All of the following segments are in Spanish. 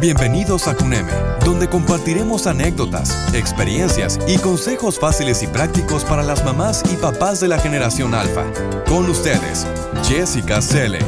Bienvenidos a CUNEME, donde compartiremos anécdotas, experiencias y consejos fáciles y prácticos para las mamás y papás de la generación alfa. Con ustedes, Jessica Selle.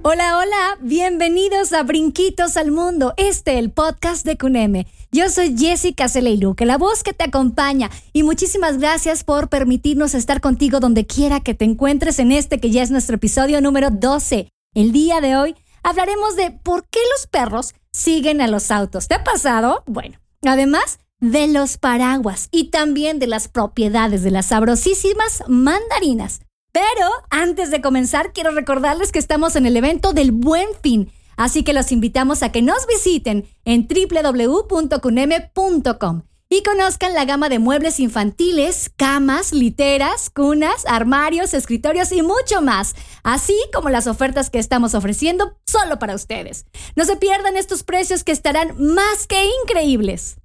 Hola, hola, bienvenidos a Brinquitos al Mundo, este el podcast de CUNEME. Yo soy Jessica Celeiluque, la voz que te acompaña, y muchísimas gracias por permitirnos estar contigo donde quiera que te encuentres en este que ya es nuestro episodio número 12. El día de hoy hablaremos de por qué los perros siguen a los autos. ¿Te ha pasado? Bueno, además de los paraguas y también de las propiedades de las sabrosísimas mandarinas. Pero antes de comenzar, quiero recordarles que estamos en el evento del Buen Fin, así que los invitamos a que nos visiten en www.cuneme.com y conozcan la gama de muebles infantiles, camas, literas, cunas, armarios, escritorios y mucho más, así como las ofertas que estamos ofreciendo solo para ustedes. No se pierdan estos precios que estarán más que increíbles.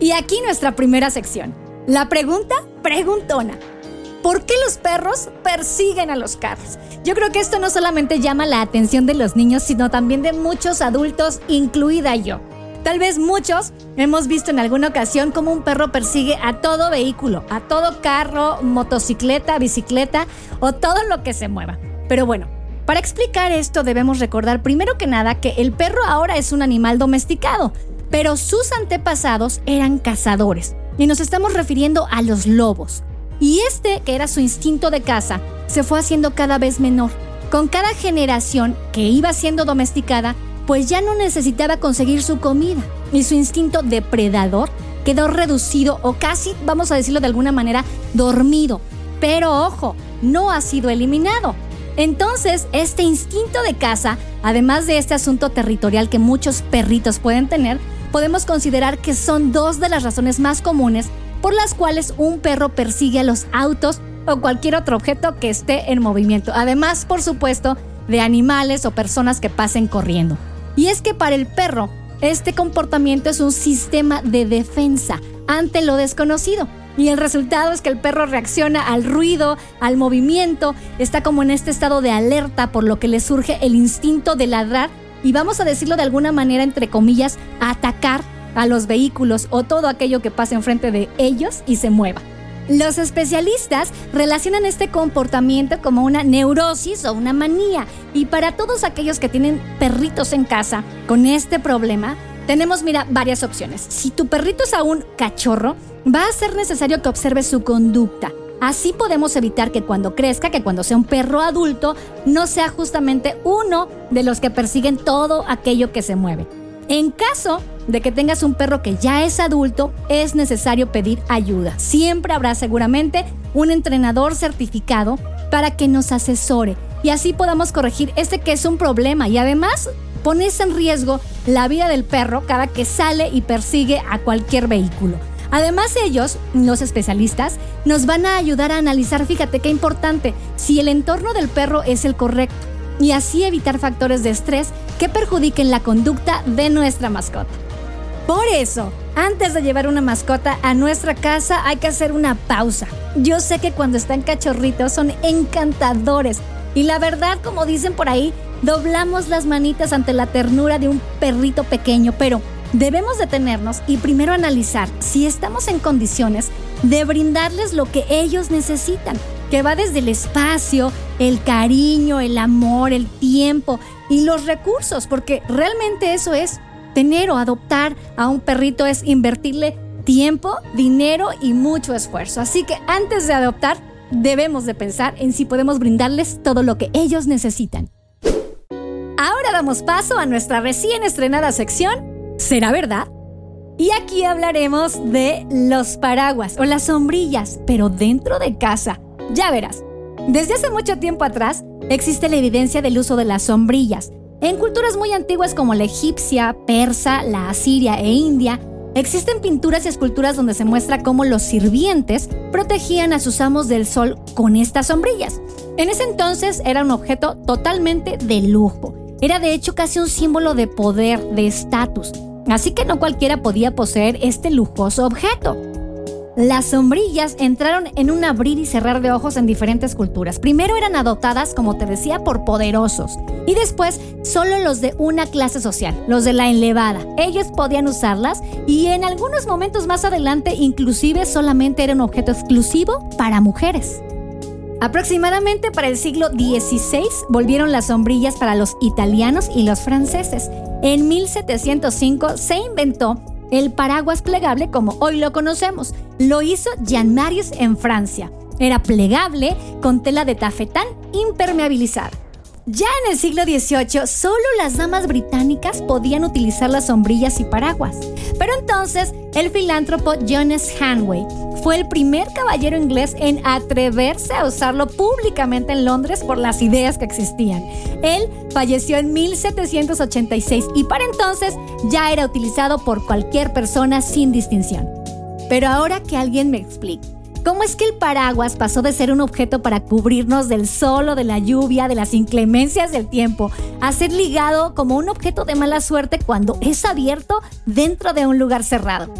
Y aquí nuestra primera sección, la pregunta preguntona. ¿Por qué los perros persiguen a los carros? Yo creo que esto no solamente llama la atención de los niños, sino también de muchos adultos, incluida yo. Tal vez muchos hemos visto en alguna ocasión cómo un perro persigue a todo vehículo, a todo carro, motocicleta, bicicleta o todo lo que se mueva. Pero bueno, para explicar esto debemos recordar primero que nada que el perro ahora es un animal domesticado, pero sus antepasados eran cazadores. Y nos estamos refiriendo a los lobos. Y este, que era su instinto de caza, se fue haciendo cada vez menor. Con cada generación que iba siendo domesticada, pues ya no necesitaba conseguir su comida y su instinto depredador quedó reducido o casi, vamos a decirlo de alguna manera, dormido. Pero ojo, no ha sido eliminado. Entonces, este instinto de caza, además de este asunto territorial que muchos perritos pueden tener, podemos considerar que son dos de las razones más comunes por las cuales un perro persigue a los autos o cualquier otro objeto que esté en movimiento. Además, por supuesto, de animales o personas que pasen corriendo. Y es que para el perro, este comportamiento es un sistema de defensa ante lo desconocido. Y el resultado es que el perro reacciona al ruido, al movimiento, está como en este estado de alerta por lo que le surge el instinto de ladrar y vamos a decirlo de alguna manera, entre comillas, atacar a los vehículos o todo aquello que pase enfrente de ellos y se mueva. Los especialistas relacionan este comportamiento como una neurosis o una manía y para todos aquellos que tienen perritos en casa con este problema, tenemos, mira, varias opciones. Si tu perrito es aún cachorro, va a ser necesario que observes su conducta. Así podemos evitar que cuando crezca, que cuando sea un perro adulto, no sea justamente uno de los que persiguen todo aquello que se mueve. En caso de que tengas un perro que ya es adulto, es necesario pedir ayuda. Siempre habrá seguramente un entrenador certificado para que nos asesore y así podamos corregir este que es un problema y además pones en riesgo la vida del perro cada que sale y persigue a cualquier vehículo. Además ellos, los especialistas, nos van a ayudar a analizar, fíjate qué importante, si el entorno del perro es el correcto y así evitar factores de estrés que perjudiquen la conducta de nuestra mascota. Por eso, antes de llevar una mascota a nuestra casa hay que hacer una pausa. Yo sé que cuando están cachorritos son encantadores y la verdad, como dicen por ahí, doblamos las manitas ante la ternura de un perrito pequeño, pero debemos detenernos y primero analizar si estamos en condiciones de brindarles lo que ellos necesitan que va desde el espacio, el cariño, el amor, el tiempo y los recursos, porque realmente eso es tener o adoptar a un perrito es invertirle tiempo, dinero y mucho esfuerzo. Así que antes de adoptar, debemos de pensar en si podemos brindarles todo lo que ellos necesitan. Ahora damos paso a nuestra recién estrenada sección, ¿será verdad? Y aquí hablaremos de los paraguas o las sombrillas, pero dentro de casa. Ya verás, desde hace mucho tiempo atrás existe la evidencia del uso de las sombrillas. En culturas muy antiguas como la egipcia, persa, la asiria e india, existen pinturas y esculturas donde se muestra cómo los sirvientes protegían a sus amos del sol con estas sombrillas. En ese entonces era un objeto totalmente de lujo. Era de hecho casi un símbolo de poder, de estatus. Así que no cualquiera podía poseer este lujoso objeto. Las sombrillas entraron en un abrir y cerrar de ojos en diferentes culturas. Primero eran adoptadas, como te decía, por poderosos y después solo los de una clase social, los de la elevada. Ellos podían usarlas y en algunos momentos más adelante inclusive solamente era un objeto exclusivo para mujeres. Aproximadamente para el siglo XVI volvieron las sombrillas para los italianos y los franceses. En 1705 se inventó el paraguas plegable como hoy lo conocemos. Lo hizo Jean Marius en Francia. Era plegable con tela de tafetán impermeabilizada. Ya en el siglo XVIII, solo las damas británicas podían utilizar las sombrillas y paraguas. Pero entonces, el filántropo Jonas Hanway fue el primer caballero inglés en atreverse a usarlo públicamente en Londres por las ideas que existían. Él falleció en 1786 y para entonces ya era utilizado por cualquier persona sin distinción. Pero ahora que alguien me explique. ¿Cómo es que el paraguas pasó de ser un objeto para cubrirnos del sol o de la lluvia, de las inclemencias del tiempo, a ser ligado como un objeto de mala suerte cuando es abierto dentro de un lugar cerrado?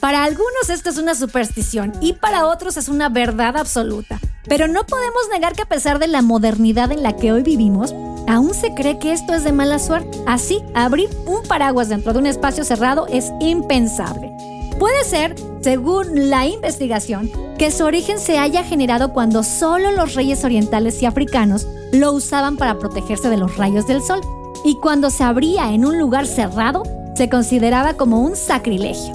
Para algunos esto es una superstición y para otros es una verdad absoluta. Pero no podemos negar que a pesar de la modernidad en la que hoy vivimos, aún se cree que esto es de mala suerte. Así, abrir un paraguas dentro de un espacio cerrado es impensable. Puede ser, según la investigación, que su origen se haya generado cuando solo los reyes orientales y africanos lo usaban para protegerse de los rayos del sol, y cuando se abría en un lugar cerrado, se consideraba como un sacrilegio.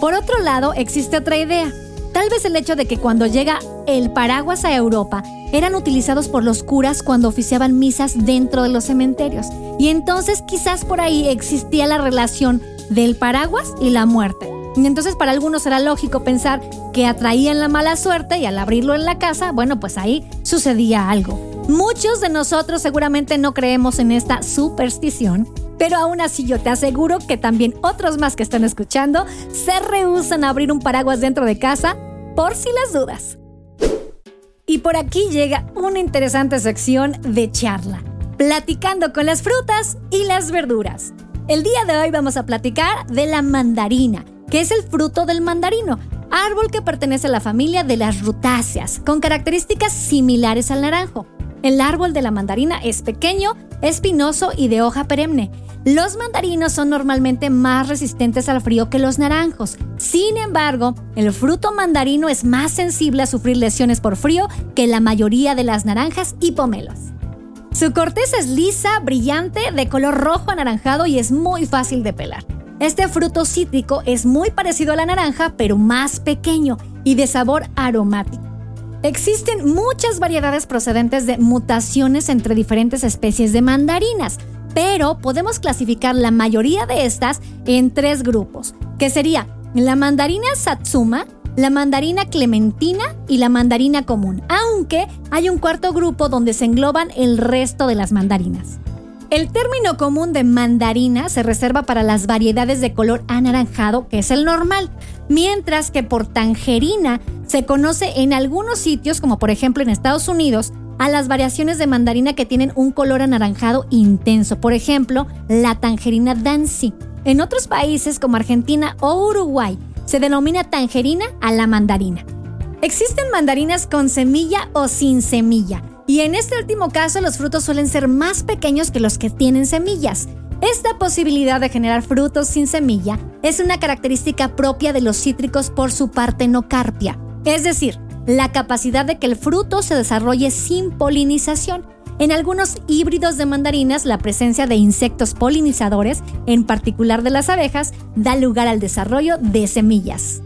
Por otro lado, existe otra idea. Tal vez el hecho de que cuando llega el paraguas a Europa, eran utilizados por los curas cuando oficiaban misas dentro de los cementerios. Y entonces quizás por ahí existía la relación del paraguas y la muerte. Y entonces para algunos era lógico pensar que atraían la mala suerte y al abrirlo en la casa, bueno, pues ahí sucedía algo. Muchos de nosotros seguramente no creemos en esta superstición, pero aún así yo te aseguro que también otros más que están escuchando se rehusan a abrir un paraguas dentro de casa por si las dudas. Y por aquí llega una interesante sección de charla, platicando con las frutas y las verduras. El día de hoy vamos a platicar de la mandarina que es el fruto del mandarino, árbol que pertenece a la familia de las rutáceas, con características similares al naranjo. El árbol de la mandarina es pequeño, espinoso y de hoja perenne. Los mandarinos son normalmente más resistentes al frío que los naranjos. Sin embargo, el fruto mandarino es más sensible a sufrir lesiones por frío que la mayoría de las naranjas y pomelos. Su corteza es lisa, brillante, de color rojo anaranjado y es muy fácil de pelar. Este fruto cítrico es muy parecido a la naranja, pero más pequeño y de sabor aromático. Existen muchas variedades procedentes de mutaciones entre diferentes especies de mandarinas, pero podemos clasificar la mayoría de estas en tres grupos, que sería la mandarina satsuma, la mandarina clementina y la mandarina común, aunque hay un cuarto grupo donde se engloban el resto de las mandarinas. El término común de mandarina se reserva para las variedades de color anaranjado, que es el normal, mientras que por tangerina se conoce en algunos sitios, como por ejemplo en Estados Unidos, a las variaciones de mandarina que tienen un color anaranjado intenso, por ejemplo, la tangerina Dancy. En otros países como Argentina o Uruguay, se denomina tangerina a la mandarina. Existen mandarinas con semilla o sin semilla. Y en este último caso los frutos suelen ser más pequeños que los que tienen semillas. Esta posibilidad de generar frutos sin semilla es una característica propia de los cítricos por su partenocarpia, es decir, la capacidad de que el fruto se desarrolle sin polinización. En algunos híbridos de mandarinas, la presencia de insectos polinizadores, en particular de las abejas, da lugar al desarrollo de semillas.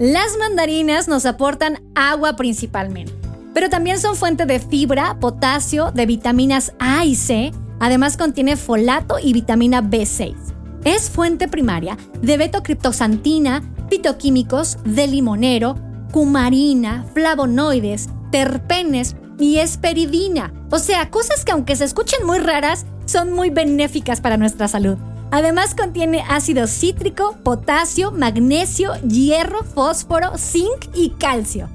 Las mandarinas nos aportan agua principalmente pero también son fuente de fibra, potasio, de vitaminas A y C, además contiene folato y vitamina B6. Es fuente primaria de betocriptoxantina, fitoquímicos, de limonero, cumarina, flavonoides, terpenes y esperidina. O sea, cosas que aunque se escuchen muy raras, son muy benéficas para nuestra salud. Además contiene ácido cítrico, potasio, magnesio, hierro, fósforo, zinc y calcio.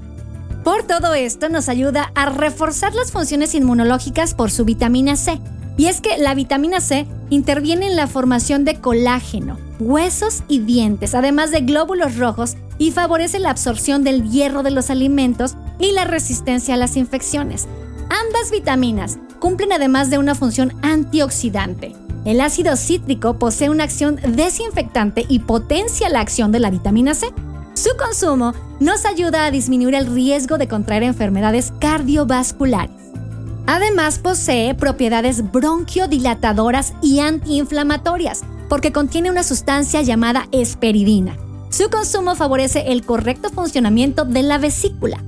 Por todo esto nos ayuda a reforzar las funciones inmunológicas por su vitamina C. Y es que la vitamina C interviene en la formación de colágeno, huesos y dientes, además de glóbulos rojos y favorece la absorción del hierro de los alimentos y la resistencia a las infecciones. Ambas vitaminas cumplen además de una función antioxidante. El ácido cítrico posee una acción desinfectante y potencia la acción de la vitamina C. Su consumo nos ayuda a disminuir el riesgo de contraer enfermedades cardiovasculares. Además posee propiedades bronquiodilatadoras y antiinflamatorias, porque contiene una sustancia llamada esperidina. Su consumo favorece el correcto funcionamiento de la vesícula.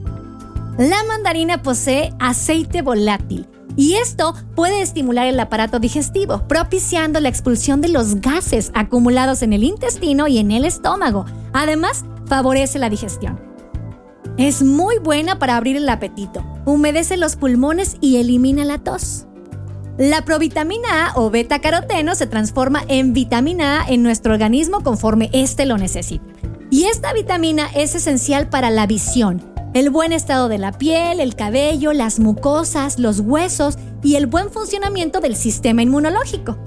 La mandarina posee aceite volátil, y esto puede estimular el aparato digestivo, propiciando la expulsión de los gases acumulados en el intestino y en el estómago. Además, favorece la digestión. Es muy buena para abrir el apetito, humedece los pulmones y elimina la tos. La provitamina A o beta caroteno se transforma en vitamina A en nuestro organismo conforme éste lo necesita. Y esta vitamina es esencial para la visión, el buen estado de la piel, el cabello, las mucosas, los huesos y el buen funcionamiento del sistema inmunológico.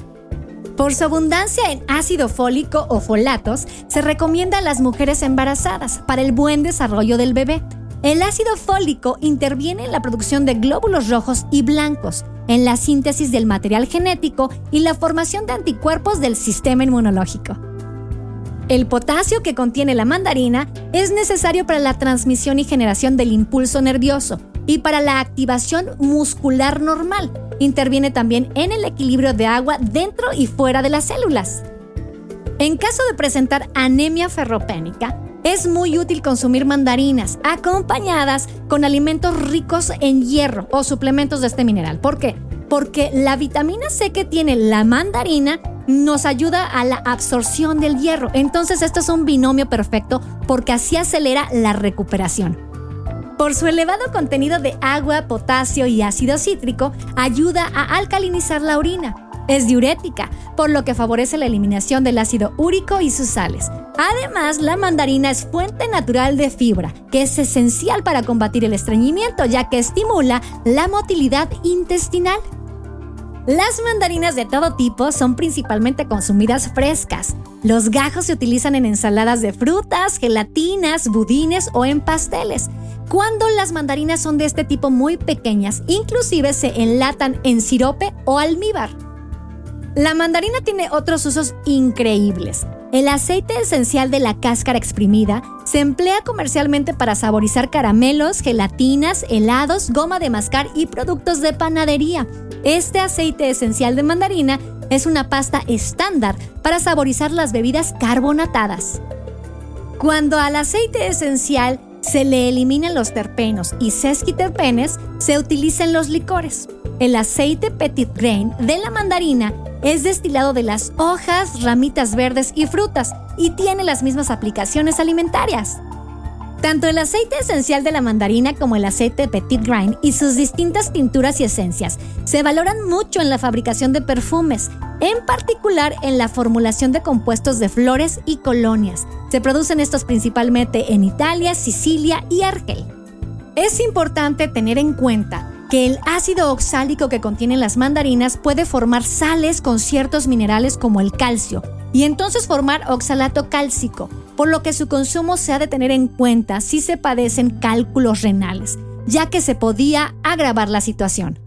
Por su abundancia en ácido fólico o folatos, se recomienda a las mujeres embarazadas para el buen desarrollo del bebé. El ácido fólico interviene en la producción de glóbulos rojos y blancos, en la síntesis del material genético y la formación de anticuerpos del sistema inmunológico. El potasio que contiene la mandarina es necesario para la transmisión y generación del impulso nervioso y para la activación muscular normal. Interviene también en el equilibrio de agua dentro y fuera de las células. En caso de presentar anemia ferropénica, es muy útil consumir mandarinas acompañadas con alimentos ricos en hierro o suplementos de este mineral. ¿Por qué? Porque la vitamina C que tiene la mandarina nos ayuda a la absorción del hierro. Entonces esto es un binomio perfecto porque así acelera la recuperación. Por su elevado contenido de agua, potasio y ácido cítrico, ayuda a alcalinizar la orina. Es diurética, por lo que favorece la eliminación del ácido úrico y sus sales. Además, la mandarina es fuente natural de fibra, que es esencial para combatir el estreñimiento, ya que estimula la motilidad intestinal. Las mandarinas de todo tipo son principalmente consumidas frescas. Los gajos se utilizan en ensaladas de frutas, gelatinas, budines o en pasteles. Cuando las mandarinas son de este tipo muy pequeñas, inclusive se enlatan en sirope o almíbar. La mandarina tiene otros usos increíbles. El aceite esencial de la cáscara exprimida se emplea comercialmente para saborizar caramelos, gelatinas, helados, goma de mascar y productos de panadería. Este aceite esencial de mandarina es una pasta estándar para saborizar las bebidas carbonatadas. Cuando al aceite esencial se le eliminan los terpenos y sesquiterpenes, se utilizan los licores. El aceite petit grain de la mandarina es destilado de las hojas, ramitas verdes y frutas y tiene las mismas aplicaciones alimentarias. Tanto el aceite esencial de la mandarina como el aceite Petit Grain y sus distintas tinturas y esencias se valoran mucho en la fabricación de perfumes, en particular en la formulación de compuestos de flores y colonias. Se producen estos principalmente en Italia, Sicilia y Argel. Es importante tener en cuenta que el ácido oxálico que contienen las mandarinas puede formar sales con ciertos minerales como el calcio y entonces formar oxalato cálcico, por lo que su consumo se ha de tener en cuenta si se padecen cálculos renales, ya que se podía agravar la situación.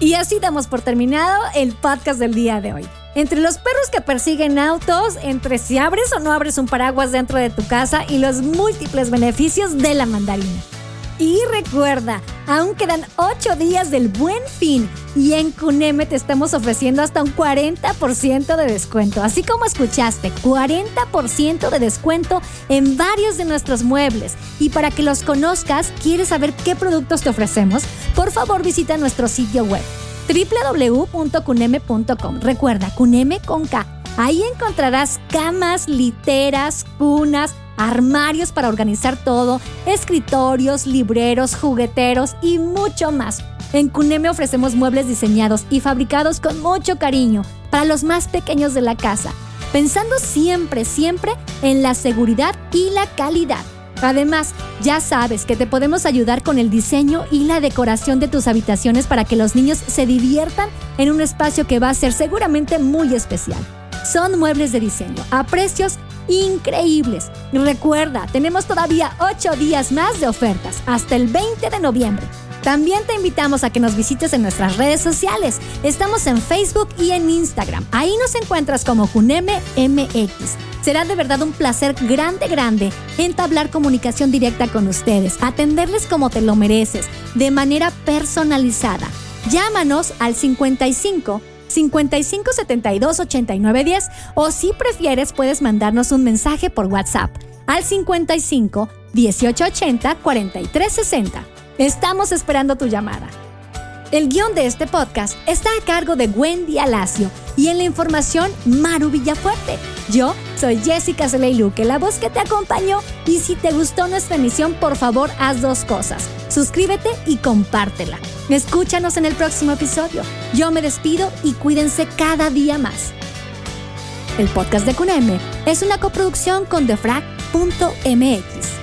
Y así damos por terminado el podcast del día de hoy. Entre los perros que persiguen autos, entre si abres o no abres un paraguas dentro de tu casa y los múltiples beneficios de la mandarina. Y recuerda, aún quedan 8 días del buen fin y en Cuneme te estamos ofreciendo hasta un 40% de descuento. Así como escuchaste, 40% de descuento en varios de nuestros muebles. Y para que los conozcas, ¿quieres saber qué productos te ofrecemos? Por favor visita nuestro sitio web www.cuneme.com. Recuerda, Cuneme con K. Ahí encontrarás camas, literas, cunas, armarios para organizar todo, escritorios, libreros, jugueteros y mucho más. En Cuneme ofrecemos muebles diseñados y fabricados con mucho cariño para los más pequeños de la casa, pensando siempre, siempre en la seguridad y la calidad. Además, ya sabes que te podemos ayudar con el diseño y la decoración de tus habitaciones para que los niños se diviertan en un espacio que va a ser seguramente muy especial. Son muebles de diseño a precios increíbles. Recuerda, tenemos todavía 8 días más de ofertas, hasta el 20 de noviembre. También te invitamos a que nos visites en nuestras redes sociales. Estamos en Facebook y en Instagram. Ahí nos encuentras como Juneme MX. Será de verdad un placer grande, grande entablar comunicación directa con ustedes, atenderles como te lo mereces, de manera personalizada. Llámanos al 55 55 72 89 10 o si prefieres puedes mandarnos un mensaje por WhatsApp al 55 18 80 43 60. Estamos esperando tu llamada. El guion de este podcast está a cargo de Wendy Alacio y en la información Maru Villafuerte. Yo soy Jessica Celeiluque, la voz que te acompañó y si te gustó nuestra emisión, por favor haz dos cosas. Suscríbete y compártela. Escúchanos en el próximo episodio. Yo me despido y cuídense cada día más. El podcast de CUNEME es una coproducción con defrag.mx.